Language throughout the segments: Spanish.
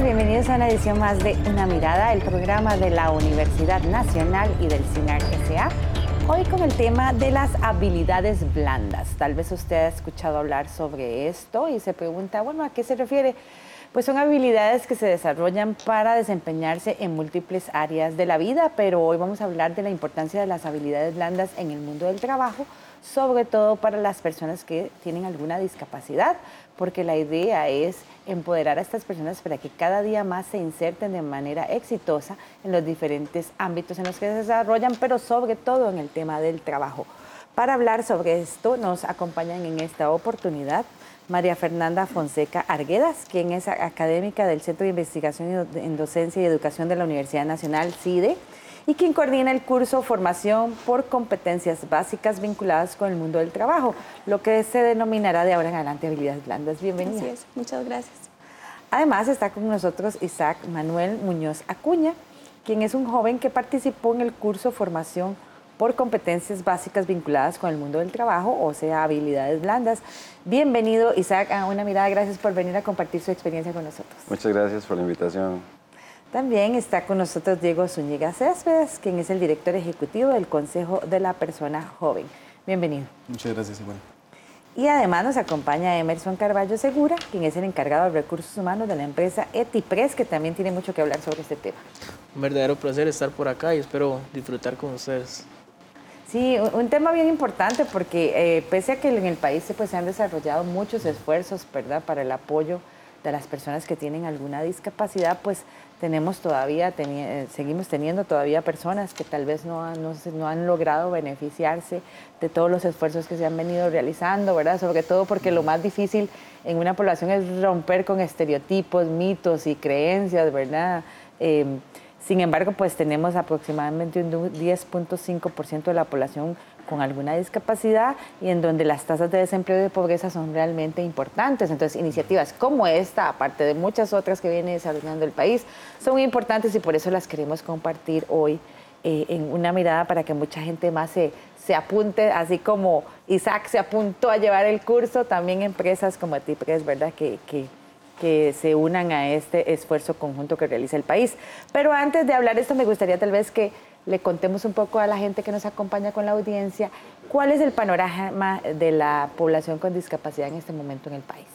tal? Bienvenidos a una edición más de Una Mirada, el programa de la Universidad Nacional y del CINAR SA. Hoy con el tema de las habilidades blandas. Tal vez usted ha escuchado hablar sobre esto y se pregunta, bueno, ¿a qué se refiere? Pues son habilidades que se desarrollan para desempeñarse en múltiples áreas de la vida, pero hoy vamos a hablar de la importancia de las habilidades blandas en el mundo del trabajo, sobre todo para las personas que tienen alguna discapacidad, porque la idea es empoderar a estas personas para que cada día más se inserten de manera exitosa en los diferentes ámbitos en los que se desarrollan, pero sobre todo en el tema del trabajo. Para hablar sobre esto nos acompañan en esta oportunidad María Fernanda Fonseca Arguedas, quien es académica del Centro de Investigación en Docencia y Educación de la Universidad Nacional, CIDE, y quien coordina el curso Formación por Competencias Básicas vinculadas con el mundo del trabajo, lo que se denominará de ahora en adelante habilidades blandas. Bienvenida. Así muchas gracias. Además está con nosotros Isaac Manuel Muñoz Acuña, quien es un joven que participó en el curso Formación por competencias básicas vinculadas con el mundo del trabajo, o sea, habilidades blandas. Bienvenido, Isaac, a una mirada. Gracias por venir a compartir su experiencia con nosotros. Muchas gracias por la invitación. También está con nosotros Diego Zúñiga Céspedes, quien es el director ejecutivo del Consejo de la Persona Joven. Bienvenido. Muchas gracias, igual. Y además nos acompaña Emerson Carballo Segura, quien es el encargado de recursos humanos de la empresa Etipres, que también tiene mucho que hablar sobre este tema. Un verdadero placer estar por acá y espero disfrutar con ustedes. Sí, un tema bien importante porque eh, pese a que en el país pues, se han desarrollado muchos esfuerzos ¿verdad? para el apoyo de las personas que tienen alguna discapacidad, pues tenemos todavía, eh, seguimos teniendo todavía personas que tal vez no han, no, han logrado beneficiarse de todos los esfuerzos que se han venido realizando, ¿verdad? Sobre todo porque lo más difícil en una población es romper con estereotipos, mitos y creencias, ¿verdad? Em, sin embargo, pues tenemos aproximadamente un 10.5% de la población con alguna discapacidad y en donde las tasas de desempleo y de pobreza son realmente importantes. Entonces, iniciativas como esta, aparte de muchas otras que viene desarrollando el país, son importantes y por eso las queremos compartir hoy eh, en una mirada para que mucha gente más se, se apunte, así como Isaac se apuntó a llevar el curso, también empresas como Tipres, ¿verdad? Que, que que se unan a este esfuerzo conjunto que realiza el país. Pero antes de hablar esto, me gustaría tal vez que le contemos un poco a la gente que nos acompaña con la audiencia cuál es el panorama de la población con discapacidad en este momento en el país.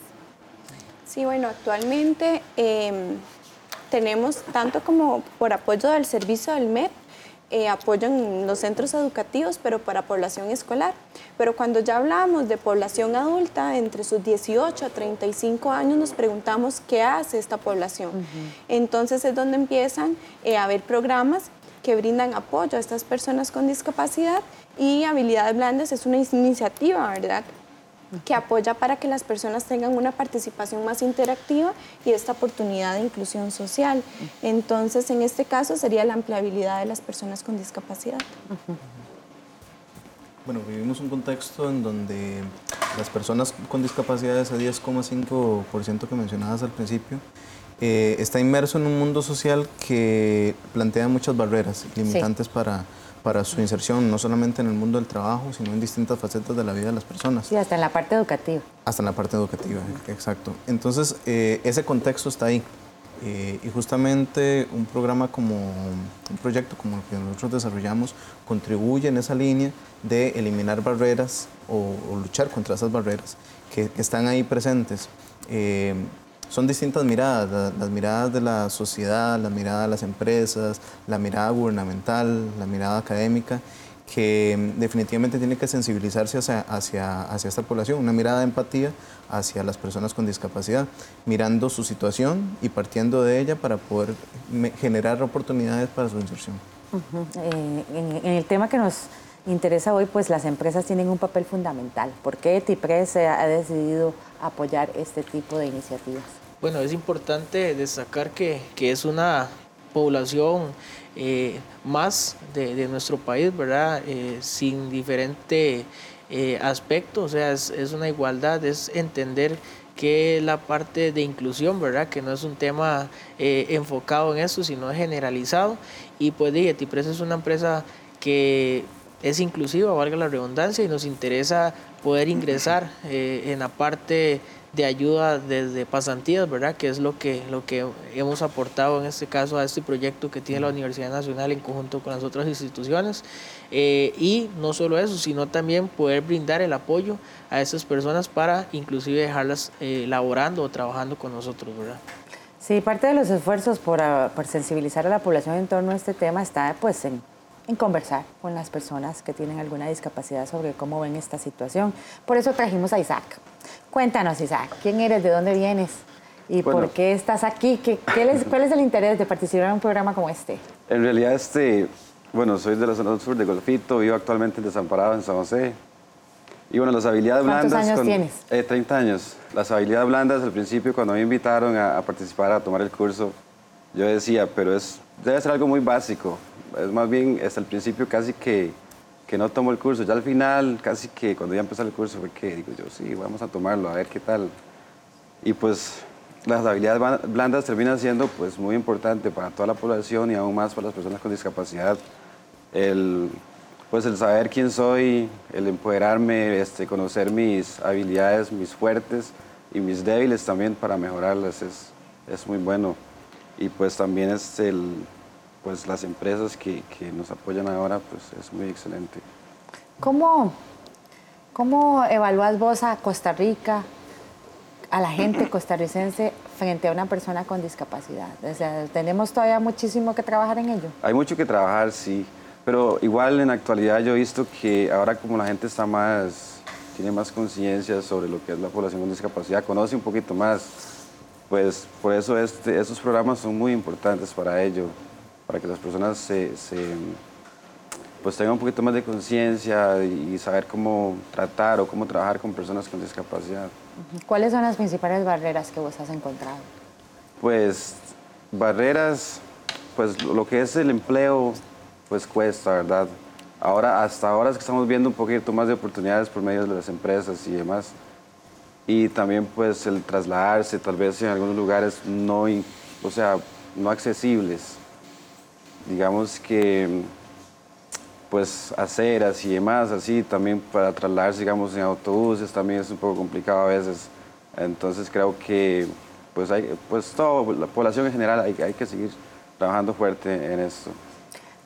Sí, bueno, actualmente em, tenemos tanto como por apoyo del servicio del MEP, eh, apoyo en los centros educativos, pero para población escolar. Pero cuando ya hablamos de población adulta, entre sus 18 a 35 años, nos preguntamos qué hace esta población. Entonces es donde empiezan eh, a haber programas que brindan apoyo a estas personas con discapacidad y habilidades blandas es una iniciativa, ¿verdad? que apoya para que las personas tengan una participación más interactiva y esta oportunidad de inclusión social. Entonces, en este caso sería la ampliabilidad de las personas con discapacidad. Bueno, vivimos un contexto en donde las personas con discapacidad, ese 10,5% que mencionabas al principio, eh, está inmerso en un mundo social que plantea muchas barreras limitantes para para su inserción, no solamente en el mundo del trabajo, sino en distintas facetas de la vida de las personas. Sí, hasta en la parte educativa. Hasta en la parte educativa, exacto. Entonces, eh, ese contexto está ahí. Eh, y justamente un programa como, un proyecto como el que nosotros desarrollamos, contribuye en esa línea de eliminar barreras o, luchar contra esas barreras que, están ahí presentes. Eh, son distintas miradas, las, miradas de la sociedad, la mirada de las empresas, la mirada gubernamental, la mirada académica, que mm, definitivamente tiene que sensibilizarse hacia, hacia, hacia, esta población, una mirada de empatía hacia las personas con discapacidad, mirando su situación y partiendo de ella para poder generar oportunidades para su inserción. Eh, en, el tema que nos interesa hoy, pues las empresas tienen un papel fundamental. ¿Por qué TIPRES ha decidido apoyar este tipo de iniciativas? Bueno, es importante destacar que, es una población eh, más de, nuestro país, ¿verdad? Eh, sin diferente eh, aspecto, o sea, es, una igualdad, es entender que la parte de inclusión, ¿verdad? Que no es un tema enfocado en eso, sino generalizado. Y pues Digitipres es una empresa que es inclusiva, valga la redundancia, y nos interesa poder ingresar en la parte de ayuda desde pasantías, ¿verdad? Que es lo que, lo que hemos aportado en este caso a este proyecto que tiene la Universidad Nacional en conjunto con las otras instituciones. Eh, y no solo eso, sino también poder brindar el apoyo a esas personas para inclusive dejarlas eh, laborando o trabajando con nosotros, ¿verdad? Sí, parte de los esfuerzos por, ah, por, sensibilizar a la población en torno a este tema está pues en, en, conversar con las personas que tienen alguna discapacidad sobre cómo ven esta situación. Por eso trajimos a Isaac. Cuéntanos, Isaac, ¿quién eres? ¿De dónde vienes? ¿Y por qué estás aquí? ¿Qué, qué ¿Cuál es el interés de participar en un programa como este? En realidad, este, bueno, soy de la zona sur de Golfito, vivo actualmente Desamparado en San José. Y bueno, las habilidades ¿Cuántos blandas... años tienes? Eh, 30 años. Las habilidades blandas, al principio, cuando me invitaron a, a, participar, a tomar el curso, yo decía, pero es, debe ser algo muy básico. Es más bien, hasta el principio casi que, que no tomo el curso. Ya al final, casi que cuando ya empezó el curso, fue que digo yo, sí, vamos a tomarlo, a ver qué tal. Y pues las habilidades blandas terminan siendo pues muy importante para toda la población y aún más para las personas con discapacidad el, pues el saber quién soy, el empoderarme, este, conocer mis habilidades, mis fuertes y mis débiles también para mejorarlas es, es muy bueno. Y pues también es el, pues las empresas que, que, nos apoyan ahora, pues es muy excelente. ¿Cómo, ¿Cómo evalúas vos a Costa Rica, a la gente costarricense frente a una persona con discapacidad? O sea, ¿tenemos todavía muchísimo que trabajar en ello? Hay mucho que trabajar, sí. Pero igual en la actualidad yo he visto que ahora como la gente está más, tiene más conciencia sobre lo que es la población con discapacidad, conoce un poquito más, pues por eso este, estos programas son muy importantes para ello, para que las personas se, se pues tengan un poquito más de conciencia y saber cómo tratar o cómo trabajar con personas con discapacidad. ¿Cuáles son las principales barreras que vos has encontrado? Pues barreras, pues lo que es el empleo, pues cuesta, ¿verdad? Ahora, hasta ahora es que estamos viendo un poquito más de oportunidades por medio de las empresas y demás. Y también pues el trasladarse tal vez en algunos lugares no, o sea, no accesibles. Digamos que pues aceras y demás, así también para trasladarse, digamos, en autobuses también es un poco complicado a veces. Entonces creo que pues, hay, pues toda la población en general hay, hay que seguir trabajando fuerte en esto.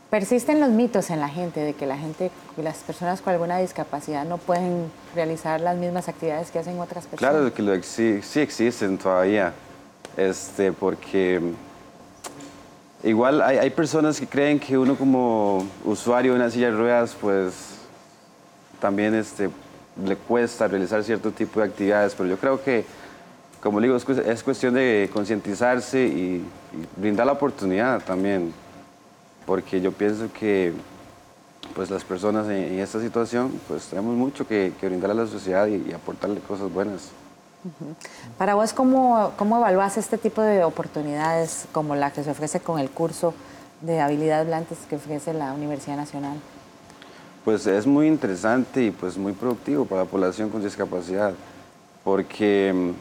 Persisten los mitos en la gente de que la gente, las personas con alguna discapacidad no pueden realizar las mismas actividades que hacen otras personas. Claro que lo, sí, sí, existen todavía, este, porque igual hay, hay, personas que creen que uno como usuario de una silla de ruedas, pues también este, le cuesta realizar cierto tipo de actividades, pero yo creo que, como digo, es, cuestión de concientizarse y, y brindar la oportunidad también porque yo pienso que pues las personas en, esta situación pues tenemos mucho que, que brindar a la sociedad y, aportarle cosas buenas. Para vos, ¿cómo, ¿cómo evalúas este tipo de oportunidades como la que se ofrece con el curso de habilidades blandas que ofrece la Universidad Nacional? Pues es muy interesante y pues muy productivo para la población con discapacidad, porque,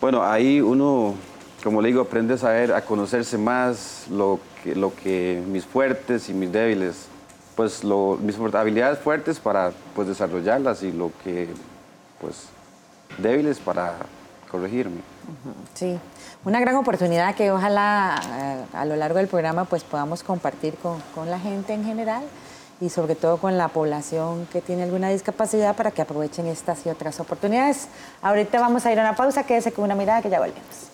bueno, ahí uno, como le digo, aprende a saber, a conocerse más, lo lo que mis fuertes y mis débiles, pues lo, mis habilidades fuertes para pues desarrollarlas y lo que pues débiles para corregirme. Sí, una gran oportunidad que ojalá eh, a lo largo del programa pues podamos compartir con, con la gente en general y sobre todo con la población que tiene alguna discapacidad para que aprovechen estas y otras oportunidades. Ahorita vamos a ir a una pausa, quédese con una mirada que ya volvemos.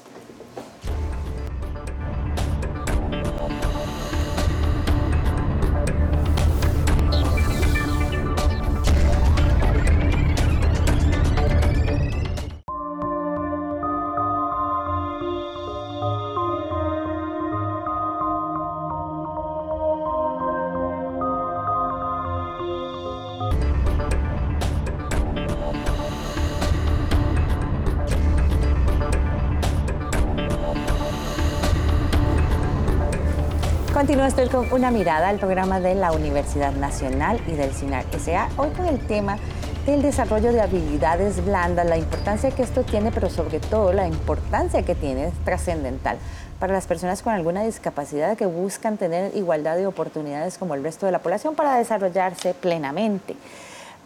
Estoy con una mirada al programa de la Universidad Nacional y del SINAR S.A. Hoy con el tema del desarrollo de habilidades blandas, la importancia que esto tiene, pero sobre todo la importancia que tiene es trascendental para las personas con alguna discapacidad que buscan tener igualdad de oportunidades como el resto de la población para desarrollarse plenamente.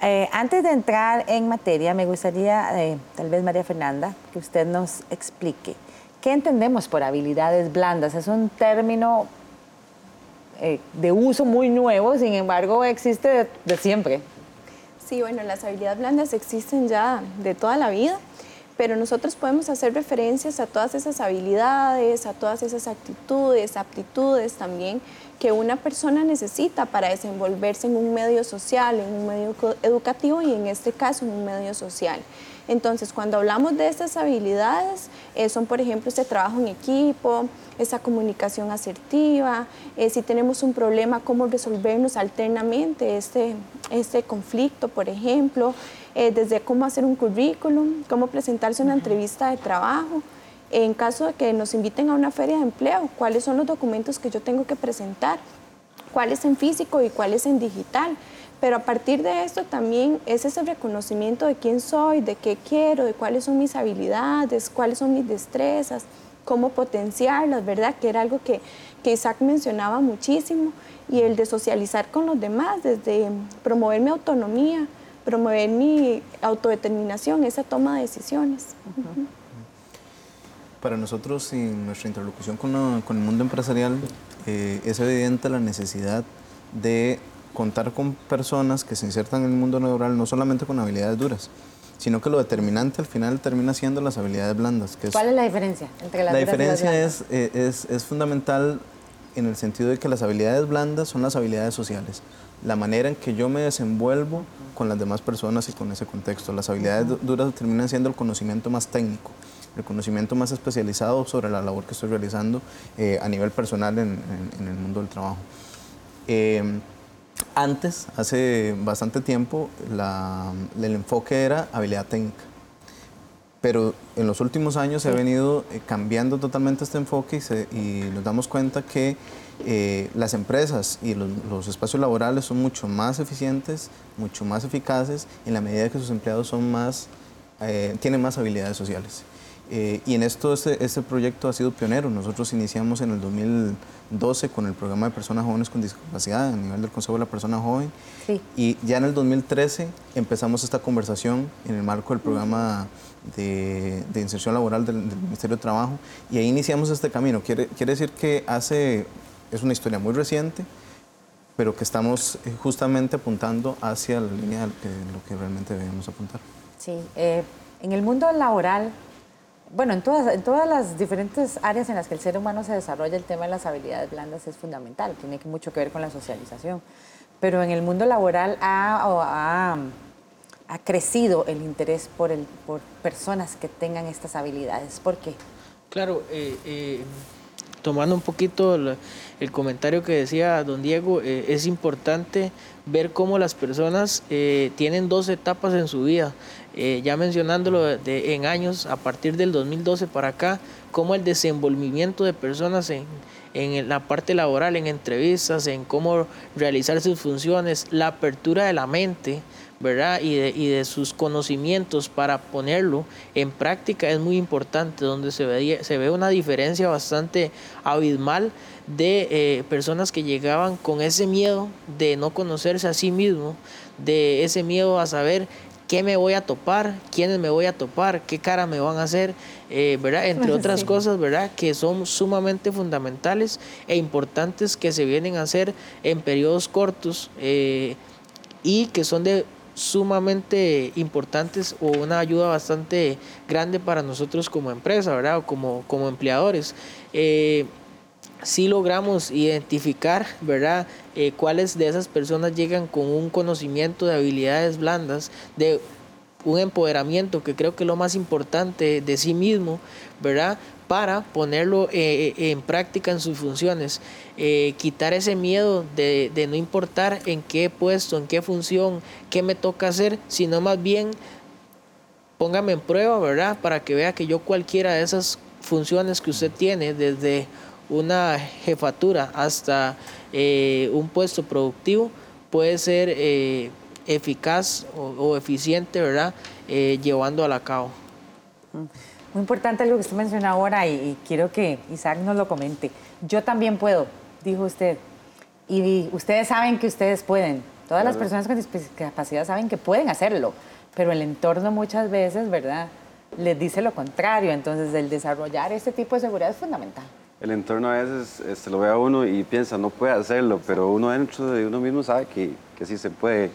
Eh, antes de entrar en materia, me gustaría, eh, tal vez María Fernanda, que usted nos explique qué entendemos por habilidades blandas. Es un término eh, de uso muy nuevo, sin embargo, existe de, de siempre. Sí, bueno, las habilidades blandas existen ya de toda la vida pero nosotros podemos hacer referencias a todas esas habilidades, a todas esas actitudes, aptitudes también que una persona necesita para desenvolverse en un medio social, en un medio educativo y en este caso en un medio social. Entonces, cuando hablamos de estas habilidades, eh, son, por ejemplo, este trabajo en equipo, esa comunicación asertiva, eh, si tenemos un problema, cómo resolvernos alternamente este, este conflicto, por ejemplo, eh, desde cómo hacer un currículum, cómo presentarse una entrevista de trabajo. En caso de que nos inviten a una feria de empleo, cuáles son los documentos que yo tengo que presentar, cuáles en físico y cuáles en digital. Pero a partir de esto también es ese reconocimiento de quién soy, de qué quiero, de cuáles son mis habilidades, cuáles son mis destrezas, cómo potenciarlas, ¿verdad? Que era algo que, que Isaac mencionaba muchísimo. Y el de socializar con los demás, desde promover mi autonomía, promover mi autodeterminación, esa toma de decisiones. Para nosotros, en nuestra interlocución con, el mundo empresarial, eh, es evidente la necesidad de contar con personas que se insertan en el mundo laboral no solamente con habilidades duras, sino que lo determinante al final termina siendo las habilidades blandas. Que ¿Cuál es la diferencia entre las La diferencia es, eh, es, es fundamental en el sentido de que las habilidades blandas son las habilidades sociales la manera en que yo me desenvuelvo con las demás personas y con ese contexto. Las habilidades duras terminan siendo el conocimiento más técnico, el conocimiento más especializado sobre la labor que estoy realizando eh, a nivel personal en, el mundo del trabajo. Em, antes, hace bastante tiempo, el enfoque era habilidad técnica pero en los últimos años se ha venido eh, cambiando totalmente este enfoque y, nos damos cuenta que eh, las empresas y los, espacios laborales son mucho más eficientes, mucho más eficaces en la medida que sus empleados son más, eh, tienen más habilidades sociales. Y en esto este, este, proyecto ha sido pionero. Nosotros iniciamos en el 2012 con el programa de personas jóvenes con discapacidad a nivel del Consejo de la Persona Joven. Y ya en el 2013 empezamos esta conversación en el marco del programa de, inserción laboral del, Ministerio de Trabajo y ahí iniciamos este camino. Quiere, quiere decir que hace, es una historia muy reciente, pero que estamos eh, justamente apuntando hacia la línea de lo que, realmente debemos apuntar. Sí, eh, en el mundo laboral, bueno, en todas, en todas las diferentes áreas en las que el ser humano se desarrolla, el tema de las habilidades blandas es fundamental, tiene mucho que ver con la socialización. Pero en el mundo laboral ha, ha ha crecido el interés por, el, por personas que tengan estas habilidades. ¿Por qué? Claro, eh, eh, tomando un poquito el, comentario que decía don Diego, eh, es importante ver cómo las personas tienen dos etapas en su vida. ya mencionándolo de, en años, a partir del 2012 para acá, cómo el desenvolvimiento de personas en, en la parte laboral, en entrevistas, en cómo realizar sus funciones, la apertura de la mente, ¿verdad? Y de, y de, sus conocimientos para ponerlo en práctica es muy importante, donde se ve, se ve una diferencia bastante abismal de eh, personas que llegaban con ese miedo de no conocerse a sí mismo, de ese miedo a saber qué me voy a topar, quiénes me voy a topar, qué cara me van a hacer, eh, ¿verdad? Entre otras cosas, ¿verdad? Que son sumamente fundamentales e importantes que se vienen a hacer en periodos cortos eh, y que son de sumamente importantes o una ayuda bastante grande para nosotros como empresa, ¿verdad? O como, como empleadores. Eh, si logramos identificar, ¿verdad? Eh, cuáles de esas personas llegan con un conocimiento de habilidades blandas, de un empoderamiento que creo que es lo más importante de sí mismo, ¿verdad? Para ponerlo eh, en práctica en sus funciones. Eh, quitar ese miedo de, no importar en qué puesto, en qué función, qué me toca hacer, sino más bien póngame en prueba, ¿verdad? Para que vea que yo cualquiera de esas funciones que usted tiene, desde una jefatura hasta eh, un puesto productivo, puede ser eh, eficaz o, eficiente, ¿verdad? llevando a la cabo. Muy importante lo que usted menciona ahora y quiero que Isaac nos lo comente. Yo también puedo dijo usted. Y ustedes saben que ustedes pueden. Todas las personas con discapacidad saben que pueden hacerlo, pero el entorno muchas veces, ¿verdad? Les dice lo contrario. Entonces, el desarrollar este tipo de seguridad es fundamental. El entorno a veces este, lo ve a uno y piensa, no puede hacerlo, pero uno dentro de uno mismo sabe que, que sí se puede.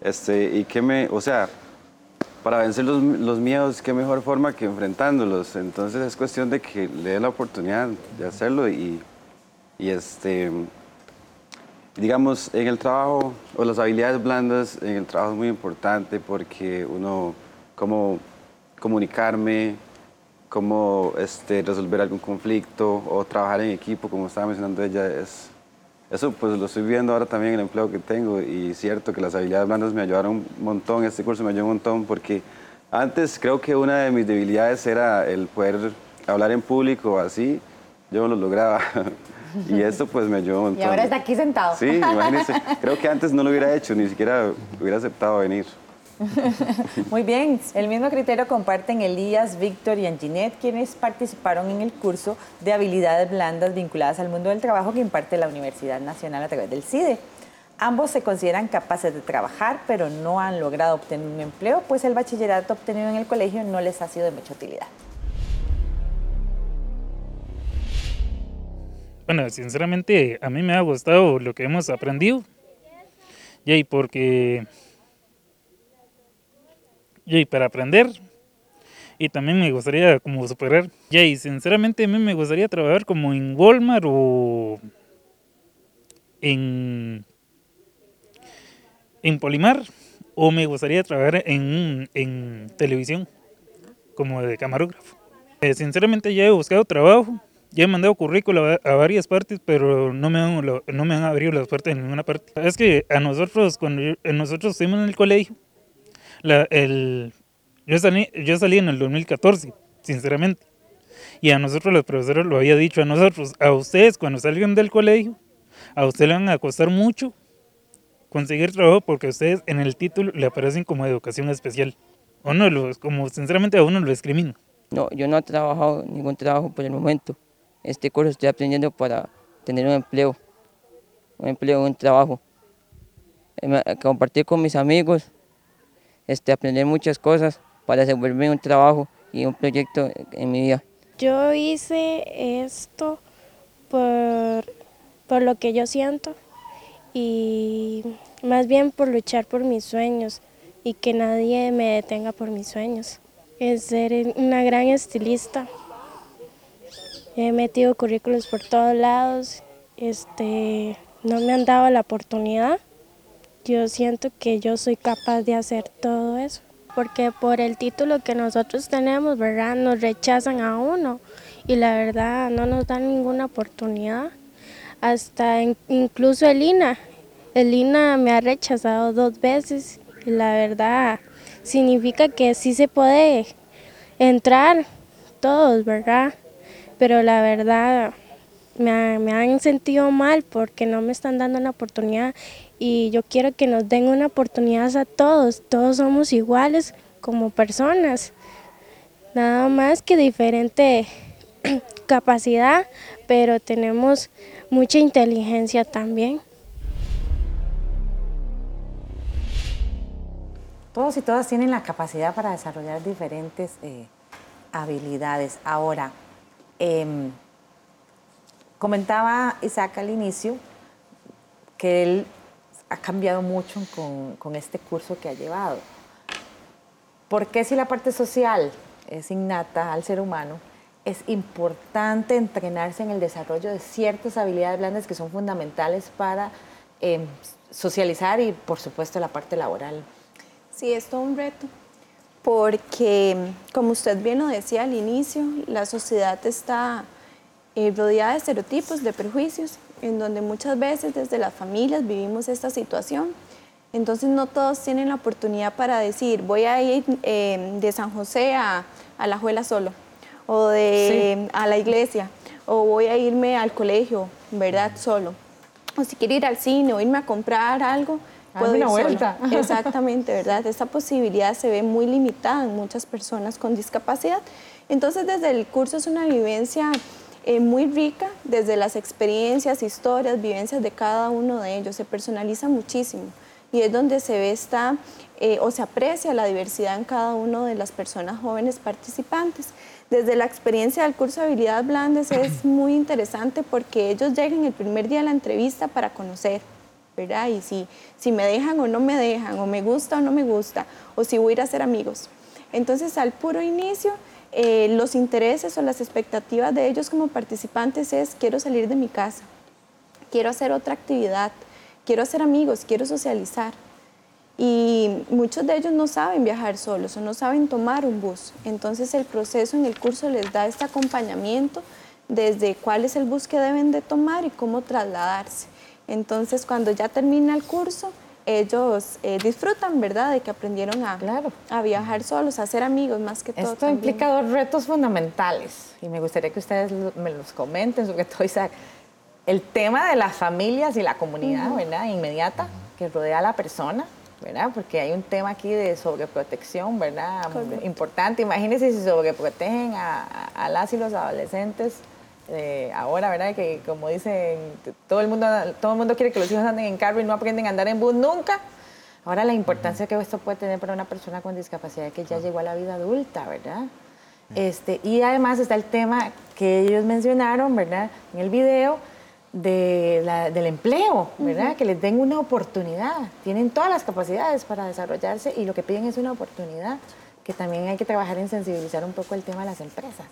Este, y que me, o sea, para vencer los, los, miedos, qué mejor forma que enfrentándolos. Entonces es cuestión de que le dé la oportunidad de hacerlo y, y este, digamos, en el trabajo, o las habilidades blandas en el trabajo es muy importante porque uno, cómo comunicarme, cómo este, resolver algún conflicto o trabajar en equipo, como estaba mencionando ella, es, eso pues lo estoy viendo ahora también en el empleo que tengo y cierto que las habilidades blandas me ayudaron un montón, este curso me ayudó un montón porque antes creo que una de mis debilidades era el poder hablar en público así, yo no lo lograba. Y esto pues me ayudó un montón. Y ahora está aquí sentado. Sí, imagínense. Creo que antes no lo hubiera hecho, ni siquiera hubiera aceptado venir. Muy bien, el mismo criterio comparten Elías, Víctor y Anginette, quienes participaron en el curso de habilidades blandas vinculadas al mundo del trabajo que imparte la Universidad Nacional a través del CIDE. Ambos se consideran capaces de trabajar, pero no han logrado obtener un empleo, pues el bachillerato obtenido en el colegio no les ha sido de mucha utilidad. Bueno, sinceramente a mí me ha gustado lo que hemos aprendido. Y porque y para aprender y también me gustaría como superar. Y sinceramente a mí me gustaría trabajar como en Walmart o en en Polimar o me gustaría trabajar en, en televisión como de camarógrafo. Eh, sinceramente ya he buscado trabajo ya he mandado currículo a, varias partes, pero no me, han, no me han abierto las puertas en ninguna parte. Es que a nosotros, cuando nosotros estuvimos en el colegio, la, el, yo, salí, yo salí en el 2014, sinceramente. Y a nosotros los profesores lo había dicho a nosotros, a ustedes cuando salgan del colegio, a ustedes le van a costar mucho conseguir trabajo porque ustedes en el título le aparecen como educación especial. O no, como sinceramente a uno lo discrimina. No, yo no he trabajado ningún trabajo por el momento este curso estoy aprendiendo para tener un empleo, un empleo, un trabajo. Eh, compartir con mis amigos, este, aprender muchas cosas para desenvolverme un trabajo y un proyecto en mi vida. Yo hice esto por, por lo que yo siento y más bien por luchar por mis sueños y que nadie me detenga por mis sueños. Es ser una gran estilista. He metido currículos por todos lados, este, no me han dado la oportunidad. Yo siento que yo soy capaz de hacer todo eso, porque por el título que nosotros tenemos, ¿verdad? Nos rechazan a uno y la verdad no nos dan ninguna oportunidad. Hasta incluso el INA, el INA me ha rechazado dos veces y la verdad significa que sí se puede entrar todos, ¿verdad? pero la verdad me, han sentido mal porque no me están dando una oportunidad y yo quiero que nos den una oportunidad a todos, todos somos iguales como personas, nada más que diferente capacidad, pero tenemos mucha inteligencia también. Todos y todas tienen la capacidad para desarrollar diferentes eh, habilidades. Ahora, Em, comentaba Isaac al inicio que él ha cambiado mucho con, este curso que ha llevado. ¿Por qué si la parte social es innata al ser humano, es importante entrenarse en el desarrollo de ciertas habilidades blandas que son fundamentales para em, socializar y, por supuesto, la parte laboral? Sí, es todo un reto porque, como usted bien lo decía al inicio, la sociedad está eh, rodeada de estereotipos, de prejuicios, en donde muchas veces desde las familias vivimos esta situación. Entonces no todos tienen la oportunidad para decir, voy a ir eh, de San José a, la Juela solo, o de, a la iglesia, o voy a irme al colegio, ¿verdad? Solo. O si quiero ir al cine o irme a comprar algo, puedo una vuelta. Exactamente, ¿verdad? Esta posibilidad se ve muy limitada en muchas personas con discapacidad. Entonces, desde el curso es una vivencia eh, muy rica, desde las experiencias, historias, vivencias de cada uno de ellos, se personaliza muchísimo. y es donde se ve esta eh, o se aprecia la diversidad en cada una de las personas jóvenes participantes. Desde la experiencia del curso de habilidades blandas es muy interesante porque ellos llegan el primer día de la entrevista para conocer, ¿verdad? Y si, si me dejan o no me dejan, o me gusta o no me gusta, o si voy a ir a ser amigos. Entonces, al puro inicio, eh, los intereses o las expectativas de ellos como participantes es quiero salir de mi casa, quiero hacer otra actividad, quiero hacer amigos, quiero socializar. Y muchos de ellos no saben viajar solos o no saben tomar un bus. Entonces el proceso en el curso les da este acompañamiento desde cuál es el bus que deben de tomar y cómo trasladarse. Entonces cuando ya termina el curso, ellos eh, disfrutan, ¿verdad?, de que aprendieron a, Claro. a viajar solos, a ser amigos más que todo. Esto también. implica dos retos fundamentales y me gustaría que ustedes me los comenten, sobre todo Isaac. El tema de las familias y la comunidad, ¿verdad? Inmediata que rodea a la persona, ¿verdad? Porque hay un tema aquí de sobreprotección, ¿verdad? Correcto. Importante. Imagínense si sobreprotegen a las y los adolescentes eh, ahora, ¿verdad? Que como dicen, todo el, mundo, todo el mundo quiere que los hijos anden en carro y no aprenden a andar en bus nunca. Ahora la importancia que esto puede tener para una persona con discapacidad que ya llegó a la vida adulta, ¿verdad? Este, y además está el tema que ellos mencionaron, ¿verdad? En el video de la- del empleo, ¿verdad? Que les den una oportunidad. Tienen todas las capacidades para desarrollarse y lo que piden es una oportunidad, que también hay que trabajar en sensibilizar un poco el tema de las empresas.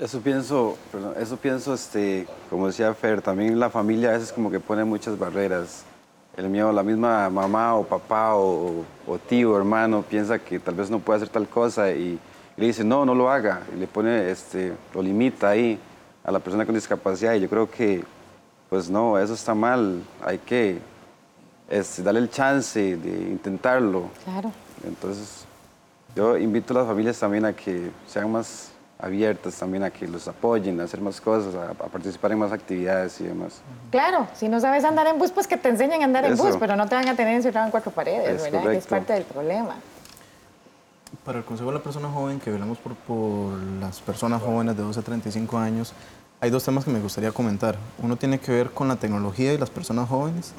Eso pienso, perdón, eso pienso, este, como decía Fer, también la familia a veces como que pone muchas barreras. El mío, la misma mamá o papá o, o tío, hermano, piensa que tal vez no puede hacer tal cosa y, y le dice, no, no lo haga. Y le pone, este, lo limita ahí a la persona con discapacidad. Y yo creo que, pues no, eso está mal. Hay que este, darle el chance de intentarlo. Claro. Entonces, yo invito a las familias también a que sean más abiertas, también a que los apoyen, a hacer más cosas, a, a participar en más actividades y demás. Claro, si no sabes andar en bus, pues que te enseñen a andar en bus, pero no te van a tener encerrado en cuatro paredes, Es ¿verdad? Que es parte del problema. Para el Consejo de la Persona Joven, que velamos por, por las personas jóvenes de 12 a 35 años, hay dos temas que me gustaría comentar. Uno tiene que ver con la tecnología y las personas jóvenes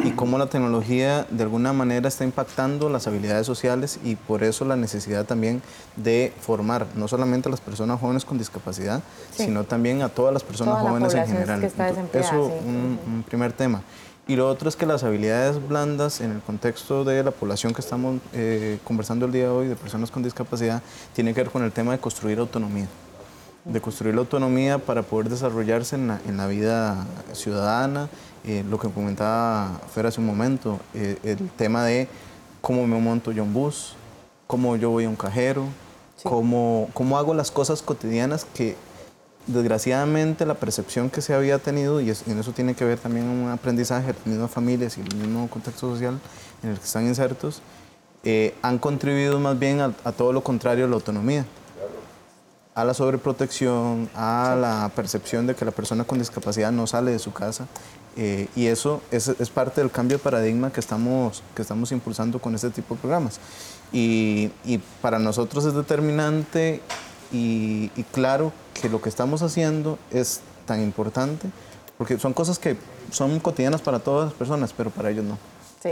y cómo la tecnología de alguna manera está impactando las habilidades sociales y por eso la necesidad también de formar no solamente a las personas jóvenes con discapacidad, Sí. sino también a todas las personas Toda la jóvenes en general. que Entonces, eso sí. un, un primer tema. Y lo otro es que las habilidades blandas en el contexto de la población que estamos eh, conversando el día de hoy, de personas con discapacidad, tiene que ver con el tema de construir autonomía. De construir la autonomía para poder desarrollarse en la, en la vida ciudadana, eh, lo que comentaba Fer hace un momento, eh, el tema de cómo me monto yo en bus, cómo yo voy a un cajero, cómo, cómo hago las cosas cotidianas que desgraciadamente la percepción que se había tenido, y, es- y en eso tiene que ver también un aprendizaje de las mismas familias y el mismo contexto social en el que están insertos, eh, han contribuido más bien a, a todo lo contrario a la autonomía, a la sobreprotección, a la percepción de que la persona con discapacidad no sale de su casa. eh, y eso es, es parte del cambio de paradigma que estamos, que estamos impulsando con este tipo de programas. Y, y para nosotros es determinante y, y claro que lo que estamos haciendo es tan importante, porque son cosas que son cotidianas para todas las personas, pero para ellos no. Sí.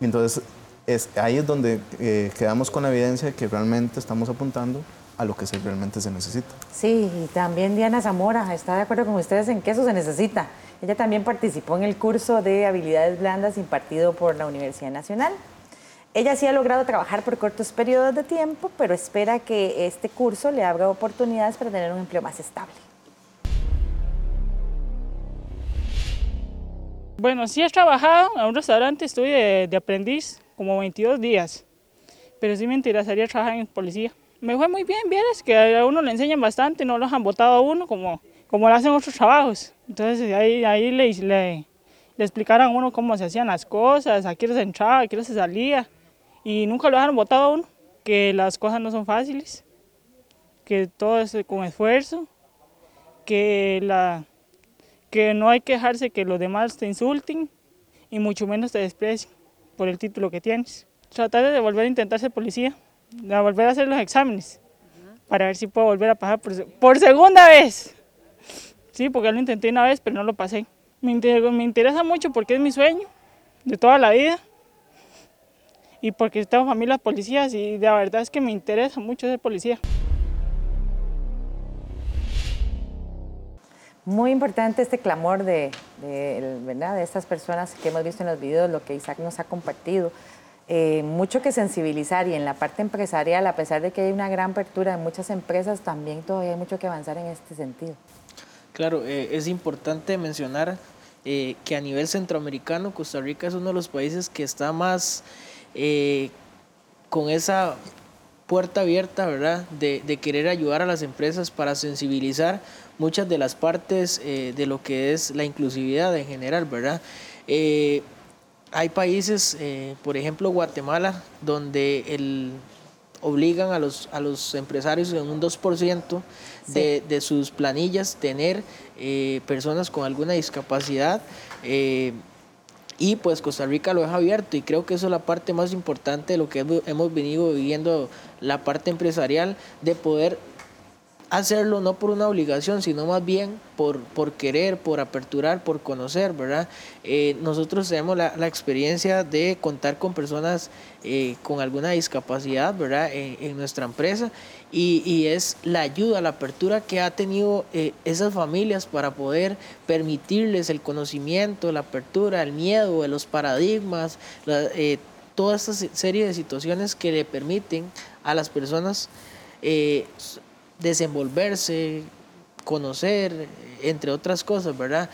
Entonces, es, ahí es donde eh, quedamos con la evidencia de que realmente estamos apuntando a lo que se, realmente se necesita. Sí, y también Diana Zamora está de acuerdo con ustedes en que eso se necesita. Ella también participó en el curso de habilidades blandas impartido por la Universidad Nacional. Ella sí ha logrado trabajar por cortos periodos de tiempo, pero espera que este curso le abra oportunidades para tener un empleo más estable. Bueno, sí he trabajado en un restaurante, estuve de, de aprendiz como 22 días, pero sí me interesaría trabajar en policía. Me fue muy bien, vieras que a uno le enseñan bastante, no los han votado a uno como, como lo hacen otros trabajos. Entonces ahí, ahí le, le, le explicaron a uno cómo se hacían las cosas, a qué se entraba, a qué se salía, y nunca lo dejaron votado a uno, que las cosas no son fáciles, que todo es con esfuerzo, que la, que no hay que dejarse que los demás te insulten y mucho menos te desprecien por el título que tienes. Tratar de volver a intentar ser policía, de volver a hacer los exámenes para ver si puedo volver a pasar por, se- por segunda vez. Sí, porque lo intenté una vez, pero no lo pasé. Me, inter- me interesa mucho porque es mi sueño de toda la vida y porque tengo familias policías y la verdad es que me interesa mucho ser policía. Muy importante este clamor de, ¿verdad? de estas personas que hemos visto en los videos, lo que Isaac nos ha compartido. Eh, mucho que sensibilizar y en la parte empresarial, a pesar de que hay una gran apertura en muchas empresas, también todavía hay mucho que avanzar en este sentido. Claro, eh, es importante mencionar eh, que a nivel centroamericano Costa Rica es uno de los países que está más con esa puerta abierta, ¿verdad? De, de, querer ayudar a las empresas para sensibilizar muchas de las partes de lo que es la inclusividad en general, ¿verdad? Eh, hay países, eh, por ejemplo Guatemala, donde el, obligan a los, a los empresarios en un 2% de, de, sus planillas tener personas con alguna discapacidad. y pues Costa Rica lo deja abierto y creo que eso es la parte más importante de lo que hemos venido viviendo, la parte empresarial, de poder hacerlo no por una obligación, sino más bien por, por querer, por aperturar, por conocer, ¿verdad? Eh, nosotros tenemos la, experiencia de contar con personas eh, con alguna discapacidad, ¿verdad? En, nuestra empresa y, y, es la ayuda, la apertura que ha tenido eh, esas familias para poder permitirles el conocimiento, la apertura, el miedo, los paradigmas, toda esta serie de situaciones que le permiten a las personas desenvolverse, conocer, entre otras cosas, ¿verdad?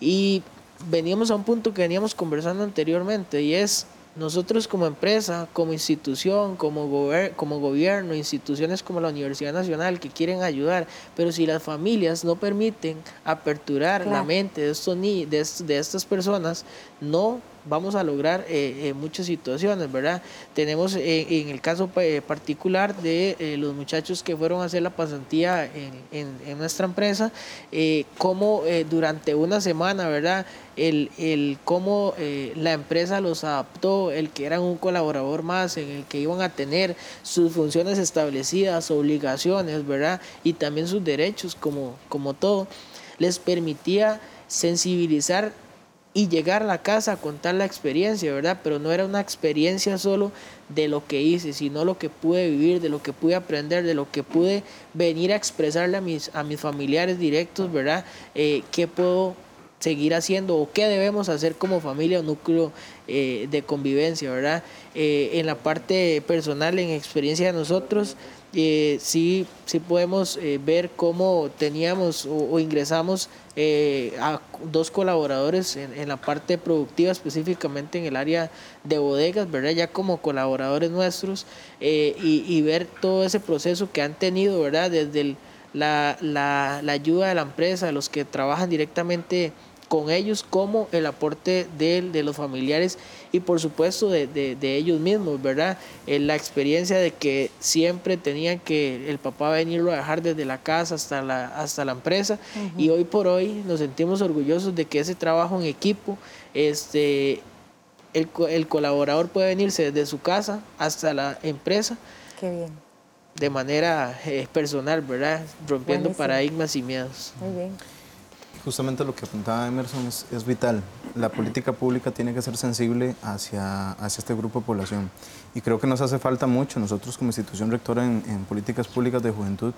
Y veníamos a un punto que veníamos conversando anteriormente y es nosotros como empresa, como institución, como, como gobierno, instituciones como la Universidad Nacional que quieren ayudar, pero si las familias no permiten aperturar la mente de, estos, ni de, de estas personas, no vamos a lograr eh, muchas situaciones, ¿verdad? Tenemos eh, en el caso eh, particular de los muchachos que fueron a hacer la pasantía en, en, nuestra empresa, cómo durante una semana, ¿verdad? El, el cómo la empresa los adaptó, el que eran un colaborador más, en el que iban a tener sus funciones establecidas, obligaciones, ¿verdad? Y también sus derechos, como, como todo, les permitía sensibilizar y llegar a la casa a contar la experiencia, ¿verdad? Pero no era una experiencia solo de lo que hice, sino lo que pude vivir, de lo que pude aprender, de lo que pude venir a expresarle a mis, a mis familiares directos, ¿verdad? Eh, ¿Qué puedo seguir haciendo o qué debemos hacer como familia o núcleo eh, de convivencia, ¿verdad? Eh, en la parte personal, en experiencia de nosotros, eh, sí, sí podemos eh, ver cómo teníamos o, ingresamos eh, a dos colaboradores en, la parte productiva, específicamente en el área de bodegas, ¿verdad? Ya como colaboradores nuestros y, ver todo ese proceso que han tenido, ¿verdad? Desde la, la, la ayuda de la empresa, los que trabajan directamente con ellos como el aporte de, de los familiares y por supuesto de, de, ellos mismos, ¿verdad? Eh, la experiencia de que siempre tenían que el papá venirlo a dejar desde la casa hasta la, hasta la empresa y hoy por hoy nos sentimos orgullosos de que ese trabajo en equipo, este, el, el colaborador puede venirse desde su casa hasta la empresa. Qué bien. De manera eh, personal, ¿verdad? Rompiendo paradigmas y miedos. Muy bien justamente lo que apuntaba Emerson es, vital. La política pública tiene que ser sensible hacia, hacia este grupo de población. Y creo que nos hace falta mucho. Nosotros como institución rectora en, en políticas públicas de juventud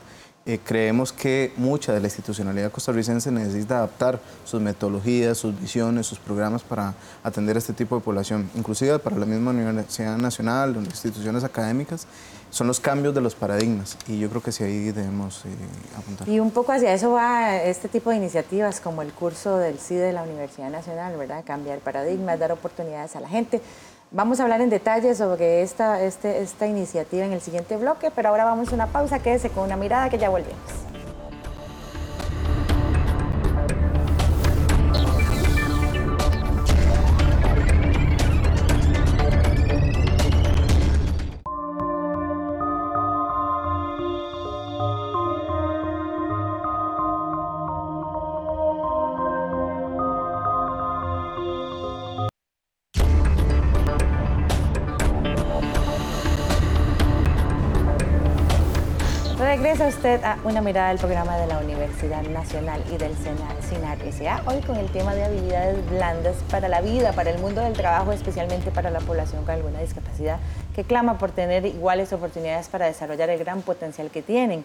eh, creemos que mucha de la institucionalidad costarricense necesita adaptar sus metodologías, sus visiones, sus programas para atender a este tipo de población, inclusive para la misma Universidad Nacional, las instituciones académicas son los cambios de los paradigmas y yo creo que sí ahí debemos eh, apuntar. Y un poco hacia eso va este tipo de iniciativas como el curso del CIDE de la Universidad Nacional, ¿verdad? Cambiar paradigmas, dar oportunidades a la gente. Vamos a hablar en detalle sobre esta, este, esta iniciativa en el siguiente bloque, pero ahora vamos a una pausa, quédese con una mirada que ya volvemos. Una mirada del programa de la Universidad Nacional y del CINAR S.A. Hoy con el tema de habilidades blandas para la vida, para el mundo del trabajo, especialmente para la población con alguna discapacidad que clama por tener iguales oportunidades para desarrollar el gran potencial que tienen.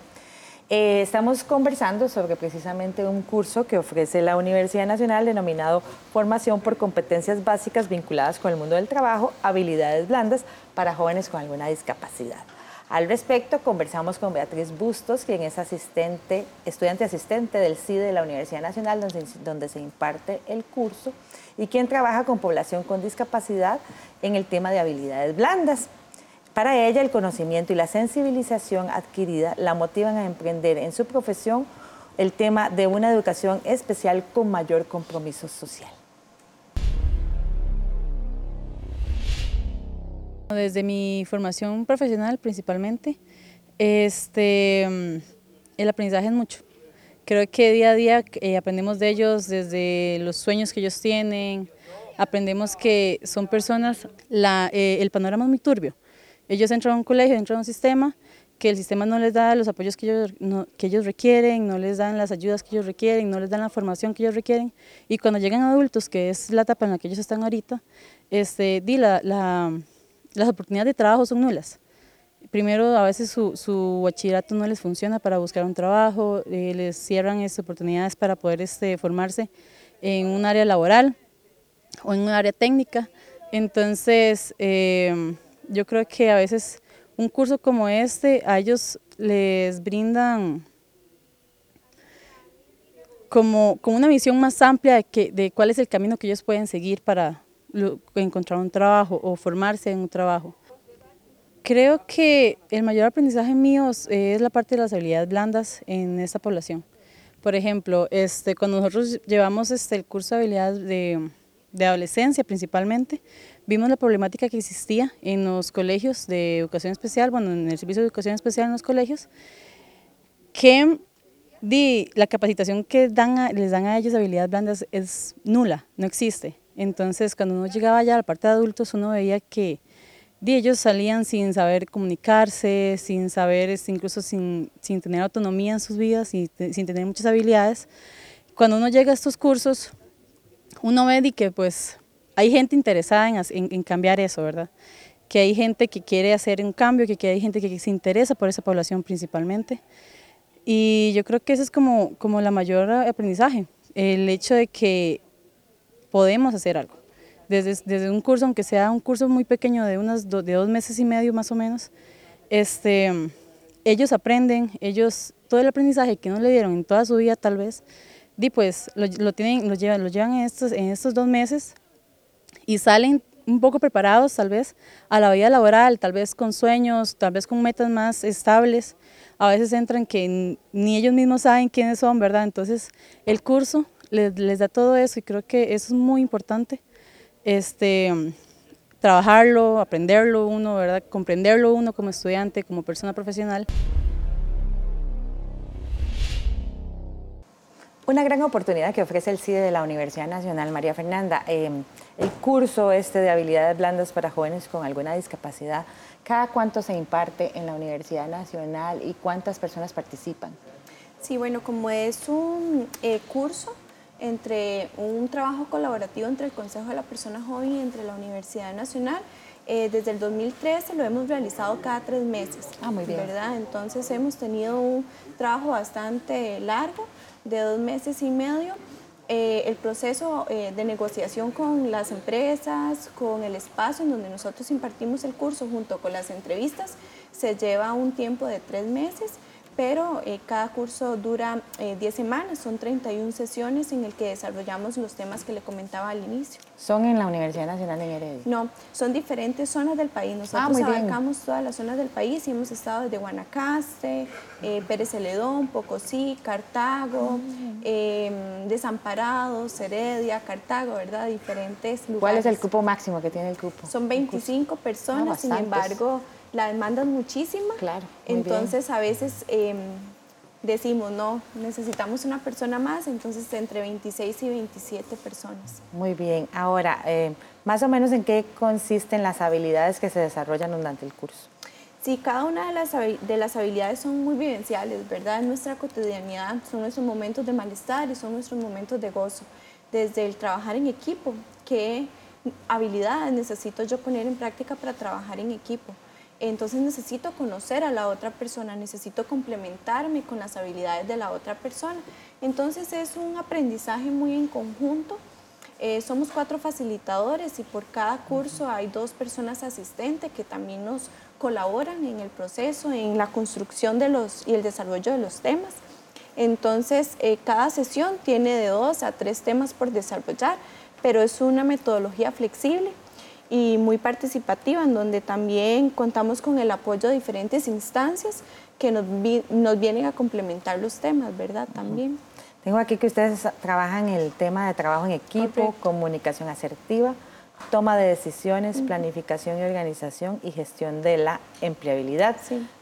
Eh, estamos conversando sobre precisamente un curso que ofrece la Universidad Nacional denominado Formación por competencias básicas vinculadas con el mundo del trabajo, habilidades blandas para jóvenes con alguna discapacidad. Al respecto, conversamos con Beatriz Bustos, quien es asistente, estudiante asistente del CIDE de la Universidad Nacional, donde, donde se imparte el curso, y quien trabaja con población con discapacidad en el tema de habilidades blandas. Para ella, el conocimiento y la sensibilización adquirida la motivan a emprender en su profesión el tema de una educación especial con mayor compromiso social. Desde mi formación profesional principalmente, este, mm, el aprendizaje es mucho. Creo que día a día eh, aprendemos de ellos desde los sueños que ellos tienen, aprendemos que son personas, la, eh, el panorama es muy turbio. Ellos entran a un colegio, entran a un sistema, que el sistema no les da los apoyos que ellos, que ellos requieren, no les dan las ayudas que ellos requieren, no les dan la formación que ellos requieren. Y cuando llegan adultos, que es la etapa en la que ellos están ahorita, este, di la las oportunidades de trabajo son nulas. Primero, a veces su, bachillerato no les funciona para buscar un trabajo, eh, les cierran esas oportunidades para poder este, formarse en un área laboral o en un área técnica. Entonces, em, yo creo que a veces un curso como este a ellos les brindan como, como una visión más amplia de, que, de cuál es el camino que ellos pueden seguir para, encontrar un trabajo o formarse en un trabajo. Creo que el mayor aprendizaje mío es la parte de las habilidades blandas en esta población. Por ejemplo, este, cuando nosotros llevamos este, el curso de habilidades de, de adolescencia principalmente, vimos la problemática que existía en los colegios de educación especial, bueno, en el servicio de educación especial en los colegios, que di, la capacitación que dan les dan a ellos habilidades blandas es nula, no existe. Entonces, cuando uno llegaba ya a la parte de adultos, uno veía que ellos salían sin saber comunicarse, sin saber, este, incluso sin, sin tener autonomía en sus vidas y sin tener muchas habilidades. Cuando uno llega a estos cursos, uno ve que pues hay gente interesada en, en, cambiar eso, ¿verdad? Que hay gente que quiere hacer un cambio, que, hay gente que se interesa por esa población principalmente. Y yo creo que ese es como, como la mayor aprendizaje, el hecho de que podemos hacer algo. Desde, desde un curso, aunque sea un curso muy pequeño de, unos de dos meses y medio más o menos, este, ellos aprenden, ellos, todo el aprendizaje que no le dieron en toda su vida tal vez, di pues lo, tienen, lo llevan, lo llevan en, estos, en estos dos meses y salen un poco preparados tal vez a la vida laboral, tal vez con sueños, tal vez con metas más estables. A veces entran que ni ellos mismos saben quiénes son, ¿verdad? Entonces el curso les, da todo eso y creo que eso es muy importante. Este, trabajarlo, aprenderlo uno, ¿verdad? comprenderlo uno como estudiante, como persona profesional. Una gran oportunidad que ofrece el CIDE de la Universidad Nacional María Fernanda, em, el curso este de habilidades blandas para jóvenes con alguna discapacidad, ¿cada cuánto se imparte en la Universidad Nacional y cuántas personas participan? Sí, bueno, como es un eh, curso entre un trabajo colaborativo entre el Consejo de la Persona Joven y entre la Universidad Nacional. Eh, desde el 2013 lo hemos realizado cada tres meses. Ah, muy bien. ¿verdad? Entonces hemos tenido un trabajo bastante largo, de dos meses y medio. Eh, el proceso eh, de negociación con las empresas, con el espacio en donde nosotros impartimos el curso junto con las entrevistas, se lleva un tiempo de tres meses pero eh, cada curso dura 10 eh, semanas, son 31 sesiones en el que desarrollamos los temas que le comentaba al inicio. ¿Son en la Universidad Nacional de Heredia? No, son diferentes zonas del país. Ah, Nosotros abarcamos todas las zonas del país y hemos estado desde Guanacaste, eh, Pérez Celedón, Pocosí, Cartago, ah. em, Desamparados, Heredia, Cartago, ¿verdad? Diferentes lugares. ¿Cuál es el cupo máximo que tiene el cupo? Son 25 personas, ah, sin embargo la demanda es muchísima. Claro. Entonces a veces em, decimos, no, necesitamos una persona más, entonces entre 26 y 27 personas. Muy bien. Ahora, eh, más o menos en qué consisten las habilidades que se desarrollan durante el curso. Sí, cada una de las, de las habilidades son muy vivenciales, ¿verdad? En nuestra cotidianidad son nuestros momentos de malestar y son nuestros momentos de gozo. Desde el trabajar en equipo, qué habilidades necesito yo poner en práctica para trabajar en equipo. Entonces necesito conocer a la otra persona, necesito complementarme con las habilidades de la otra persona. Entonces es un aprendizaje muy en conjunto. Eh, somos cuatro facilitadores y por cada curso hay dos personas asistentes que también nos colaboran en el proceso, en la construcción de los, y el desarrollo de los temas. Entonces, eh, cada sesión tiene de dos a tres temas por desarrollar, pero es una metodología flexible y muy participativa, en donde también contamos con el apoyo de diferentes instancias que nos, nos vienen a complementar los temas, ¿verdad? También. Tengo aquí que ustedes trabajan el tema de trabajo en equipo, comunicación asertiva, toma de decisiones, planificación y organización y gestión de la empleabilidad.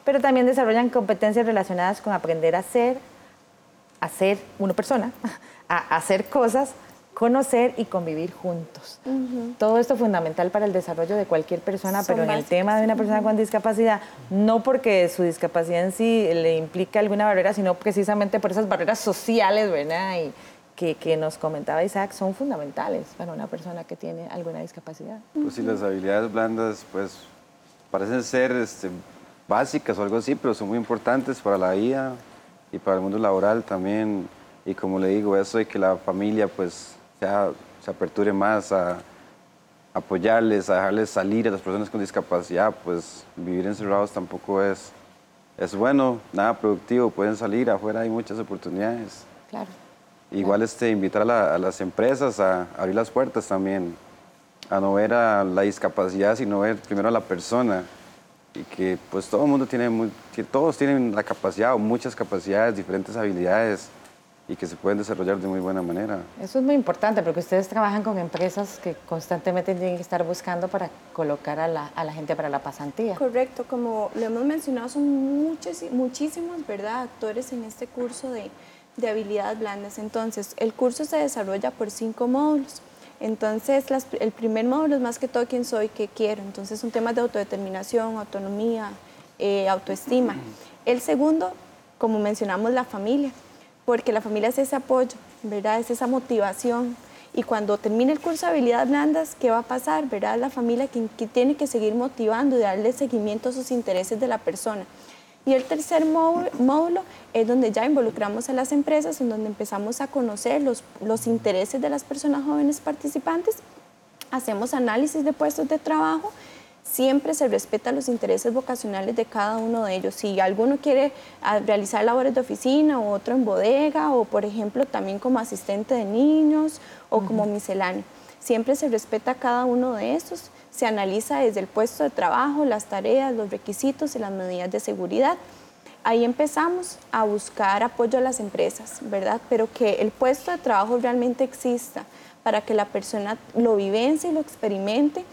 Pero también desarrollan competencias relacionadas con aprender a ser, a ser una persona, a hacer cosas, conocer y convivir juntos. Todo esto es fundamental para el desarrollo de cualquier persona, pero en el tema de una persona con discapacidad, no porque su discapacidad en sí le implique alguna barrera, sino precisamente por esas barreras sociales, ¿verdad? Y, que, nos comentaba Isaac son fundamentales para una persona que tiene alguna discapacidad. Pues sí, las habilidades blandas pues parecen ser este, básicas o algo así, pero son muy importantes para la vida y para el mundo laboral también. Y como le digo, eso de que la familia pues se aperture más a apoyarles, a dejarles salir a las personas con discapacidad, pues vivir encerrados tampoco es, es bueno, nada productivo, pueden salir, afuera hay muchas oportunidades. Claro. Igual este, invitar a, las empresas a, abrir las puertas también, a no ver a la discapacidad, sino ver primero a la persona. Y que pues todo el mundo tiene, todos tienen la capacidad o muchas capacidades, diferentes habilidades y que se pueden desarrollar de muy buena manera. Eso es muy importante porque ustedes trabajan con empresas que constantemente tienen que estar buscando para colocar a la, a la gente para la pasantía. Correcto, como lo hemos mencionado, son muchos, muchísimos ¿verdad? actores en este curso de, de habilidades blandas. Entonces, el curso se desarrolla por cinco módulos. Entonces, el primer módulo es más que todo quién soy, qué quiero. Entonces, son temas de autodeterminación, autonomía, eh, autoestima. El segundo, como mencionamos, la familia, porque la familia es ese apoyo, ¿verdad? Es esa motivación. Y cuando termine el curso de habilidades blandas, ¿qué va a pasar? ¿Verdad? La familia que, tiene que seguir motivando y darle seguimiento a sus intereses de la persona. Y el tercer módulo es donde ya involucramos a las empresas, en donde empezamos a conocer los intereses de las personas jóvenes participantes, hacemos análisis de puestos de trabajo, siempre se respeta los intereses vocacionales de cada uno de ellos. Si alguno quiere ah, realizar labores de oficina o otro en bodega o por ejemplo también como asistente de niños o como misceláneo, siempre se respeta cada uno de estos se analiza desde el puesto de trabajo, las tareas, los requisitos y las medidas de seguridad. Ahí empezamos a buscar apoyo a las empresas, ¿verdad? Pero que el puesto de trabajo realmente exista para que la persona lo vivencie y lo experimente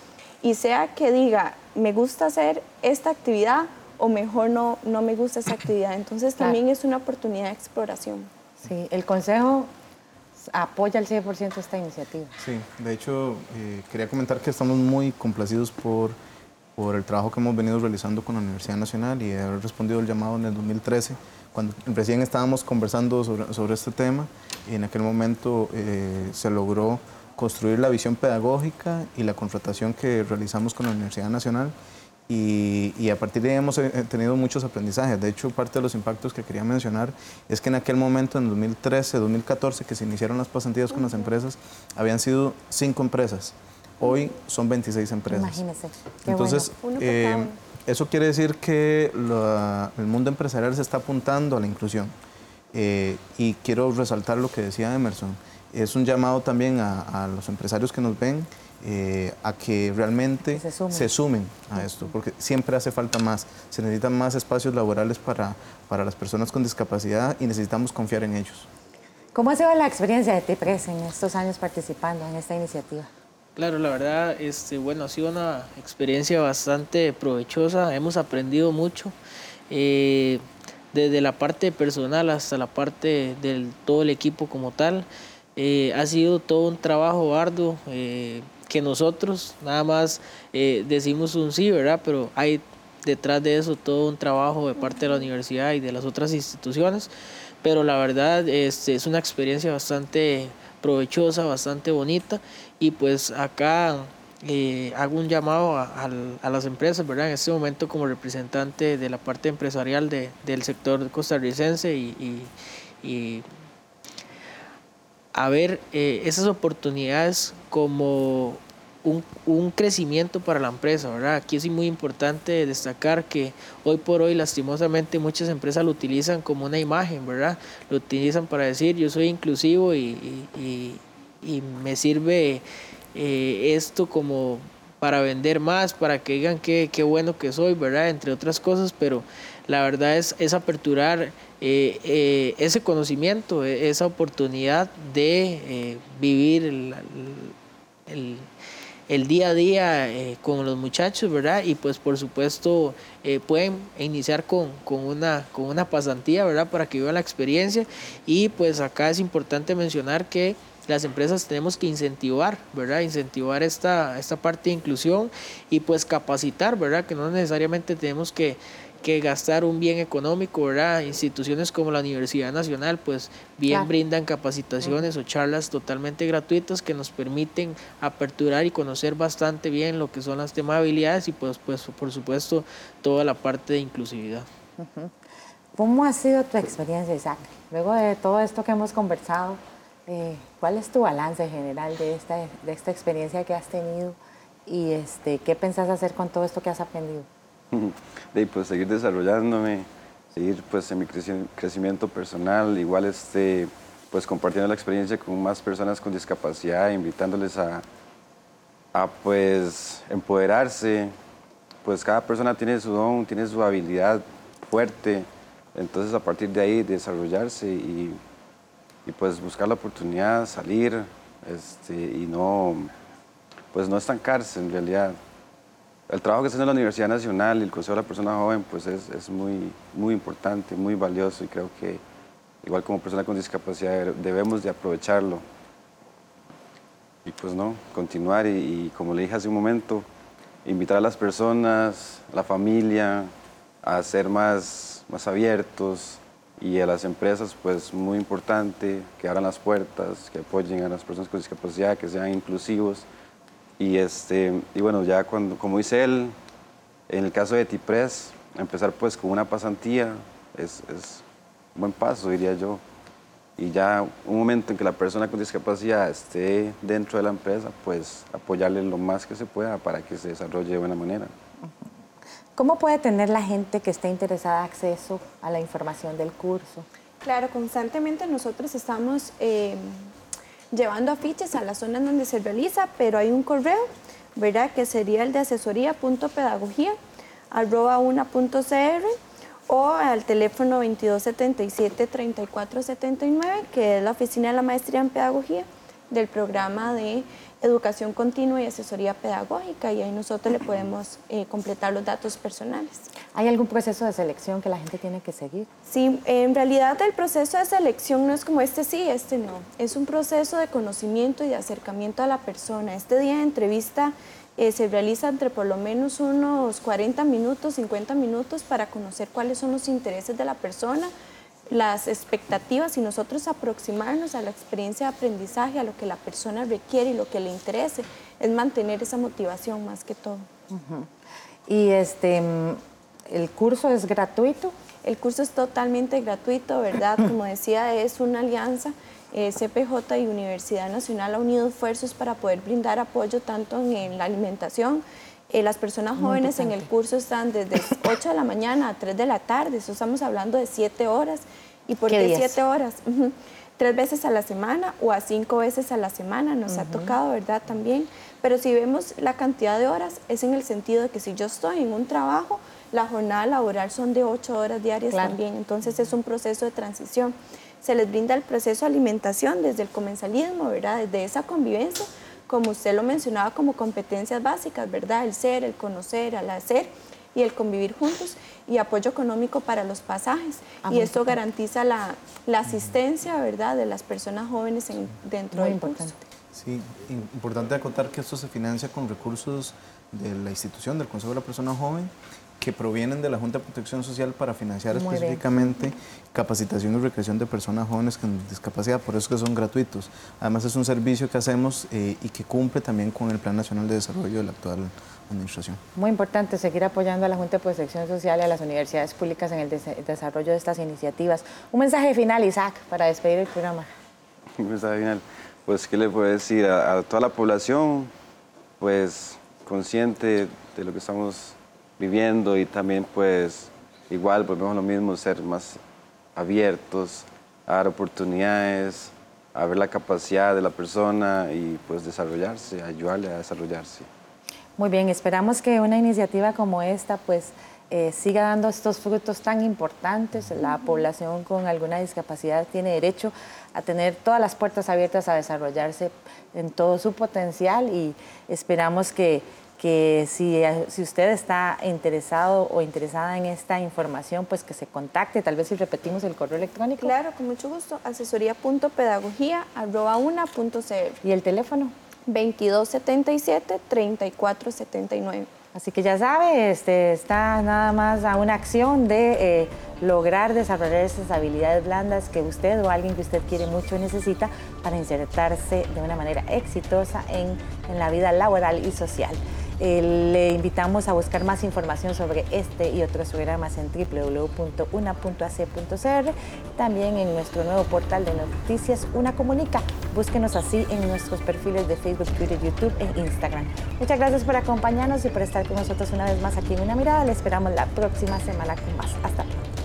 y sea que diga, me gusta hacer esta actividad o mejor no, no me gusta esa actividad. Entonces también es una oportunidad de exploración. Sí, el consejo apoya al 100% esta iniciativa. Sí, de hecho, eh, quería comentar que estamos muy complacidos por, por el trabajo que hemos venido realizando con la Universidad Nacional y haber respondido el llamado en el 2013, cuando recién estábamos conversando sobre, sobre este tema y en aquel momento eh, se logró construir la visión pedagógica y la contratación que realizamos con la Universidad Nacional y, a partir de ahí hemos eh, tenido muchos aprendizajes. De hecho, parte de los impactos que quería mencionar es que en aquel momento, en 2013, 2014, que se iniciaron las pasantías con las empresas, habían sido cinco empresas. Hoy son 26 empresas. Imagínese. Entonces, eh, eso quiere decir que el mundo empresarial se está apuntando a la inclusión. Eh, y quiero resaltar lo que decía Emerson. Es un llamado también a, a los empresarios que nos ven eh, a que realmente se sumen. a esto, porque siempre hace falta más. Se necesitan más espacios laborales para, para las personas con discapacidad y necesitamos confiar en ellos. ¿Cómo ha sido la experiencia de TIPRES en estos años participando en esta iniciativa? Claro, la verdad, este, bueno, ha sido una experiencia bastante provechosa, hemos aprendido mucho, eh, desde la parte personal hasta la parte del todo el equipo como tal. Eh, ha sido todo un trabajo arduo, que nosotros nada más eh, decimos un sí, ¿verdad? Pero hay detrás de eso todo un trabajo de parte de la universidad y de las otras instituciones, pero la verdad este, es una experiencia bastante provechosa, bastante bonita y pues acá eh, hago un llamado a, las empresas, ¿verdad? En este momento como representante de la parte empresarial del sector costarricense y, a ver eh, esas oportunidades como un, crecimiento para la empresa, ¿verdad? Aquí es muy importante destacar que hoy por hoy lastimosamente muchas empresas lo utilizan como una imagen, ¿verdad? Lo utilizan para decir yo soy inclusivo y, me sirve eh, esto como para vender más, para que digan qué, bueno que soy, ¿verdad? Entre otras cosas, pero la verdad es, es aperturar eh, eh, ese conocimiento, e, esa oportunidad de vivir el el día a día eh, con los muchachos, ¿verdad? Y pues por supuesto eh, pueden iniciar con, una, con una pasantía, ¿verdad? Para que vivan la experiencia. Y pues acá es importante mencionar que las empresas tenemos que incentivar, ¿verdad? Incentivar esta, esta parte de inclusión y pues capacitar, ¿verdad? Que no necesariamente tenemos que que gastar un bien económico, ¿verdad? Instituciones como la Universidad Nacional, pues bien brindan capacitaciones o charlas totalmente gratuitas que nos permiten aperturar y conocer bastante bien lo que son las temas de habilidades y pues, pues por supuesto toda la parte de inclusividad. ¿Cómo ha sido tu experiencia, Isaac? Luego de todo esto que hemos conversado, eh, ¿cuál es tu balance general de esta, de esta experiencia que has tenido y este, qué pensás hacer con todo esto que has aprendido? de pues seguir desarrollándome, seguir pues en mi crecimiento personal, igual este, pues compartiendo la experiencia con más personas con discapacidad, invitándoles a, a pues empoderarse, pues cada persona tiene su don, tiene su habilidad fuerte, entonces a partir de ahí desarrollarse y, y pues buscar la oportunidad, salir este, y no, pues no estancarse en realidad el trabajo que está en la Universidad Nacional y el Consejo de la Persona Joven pues es, es, muy, muy importante, muy valioso y creo que igual como persona con discapacidad debemos de aprovecharlo. Y pues no, continuar y, como le dije hace un momento, invitar a las personas, la familia, a ser más, más abiertos y a las empresas pues muy importante que abran las puertas, que apoyen a las personas con discapacidad, que sean inclusivos y, este, y bueno, ya cuando, como dice él, en el caso de Tipress, empezar pues con una pasantía es, es un buen paso, diría yo. Y ya un momento en que la persona con discapacidad esté dentro de la empresa, pues apoyarle lo más que se pueda para que se desarrolle de buena manera. ¿Cómo puede tener la gente que esté interesada acceso a la información del curso? Claro, constantemente nosotros estamos eh, llevando afiches a las zonas donde se realiza, pero hay un correo, ¿verdad? Que sería el de asesoría.pedagogía arroba una.cr o al teléfono 2277-3479, que es la oficina de la maestría en pedagogía del programa de educación continua y asesoría pedagógica y ahí nosotros le podemos eh, completar los datos personales. ¿Hay algún proceso de selección que la gente tiene que seguir? Sí, en realidad el proceso de selección no es como este sí, este no. Es un proceso de conocimiento y de acercamiento a la persona. Este día de entrevista eh, se realiza entre por lo menos unos 40 minutos, 50 minutos para conocer cuáles son los intereses de la persona, las expectativas y nosotros aproximarnos a la experiencia de aprendizaje, a lo que la persona requiere y lo que le interese, es mantener esa motivación más que todo. Y este, el curso es gratuito. El curso es totalmente gratuito, ¿verdad? Como decía, es una alianza. Eh, CPJ y Universidad Nacional ha unido esfuerzos para poder brindar apoyo tanto en, la alimentación. Eh, las personas jóvenes en el curso están desde 8 de la mañana a 3 de la tarde, eso estamos hablando de 7 horas. ¿Y por qué 7 horas? Tres veces a la semana o a cinco veces a la semana nos ha tocado, ¿verdad? También. Pero si vemos la cantidad de horas, es en el sentido de que si yo estoy en un trabajo, la jornada laboral son de ocho horas diarias también, entonces es un proceso de transición. Se les brinda el proceso de alimentación desde el comensalismo, ¿verdad? Desde esa convivencia, como usted lo mencionaba, como competencias básicas, ¿verdad? El ser, el conocer, el hacer y el convivir juntos y apoyo económico para los pasajes. Ah, y esto garantiza la, la, asistencia, ¿verdad?, de las personas jóvenes en, dentro del importante. curso. Sí, importante acotar que esto se financia con recursos de la institución, del Consejo de la Persona Joven que provienen de la Junta de Protección Social para financiar específicamente capacitación y recreación de personas jóvenes con discapacidad, por eso que son gratuitos. Además es un servicio que hacemos eh, y que cumple también con el Plan Nacional de Desarrollo de la actual administración. Muy importante seguir apoyando a la Junta de Protección Social y a las universidades públicas en el desarrollo de estas iniciativas. Un mensaje final, Isaac, para despedir el programa. Un mensaje final. Pues, ¿qué le puedo decir a, a toda la población? Pues, consciente de lo que estamos viviendo y también pues igual volvemos lo mismo, ser más abiertos a dar oportunidades, a ver la capacidad de la persona y pues desarrollarse, ayudarle a desarrollarse. Muy bien, esperamos que una iniciativa como esta pues eh, siga dando estos frutos tan importantes. La población con alguna discapacidad tiene derecho a tener todas las puertas abiertas a desarrollarse en todo su potencial y esperamos que que si, si, usted está interesado o interesada en esta información, pues que se contacte, tal vez si repetimos el correo electrónico. Claro, con mucho gusto, asesoría.pedagogía.cr. ¿Y el teléfono? 2277-3479. Así que ya sabe, este, está nada más a una acción de eh, lograr desarrollar esas habilidades blandas que usted o alguien que usted quiere mucho necesita para insertarse de una manera exitosa en, en la vida laboral y social. Eh, le invitamos a buscar más información sobre este y otros programas en www.una.ac.cr, también en nuestro nuevo portal de noticias Una Comunica. Búsquenos así en nuestros perfiles de Facebook, Twitter, YouTube e Instagram. Muchas gracias por acompañarnos y por estar con nosotros una vez más aquí en Una Mirada. Le esperamos la próxima semana con más. Hasta pronto.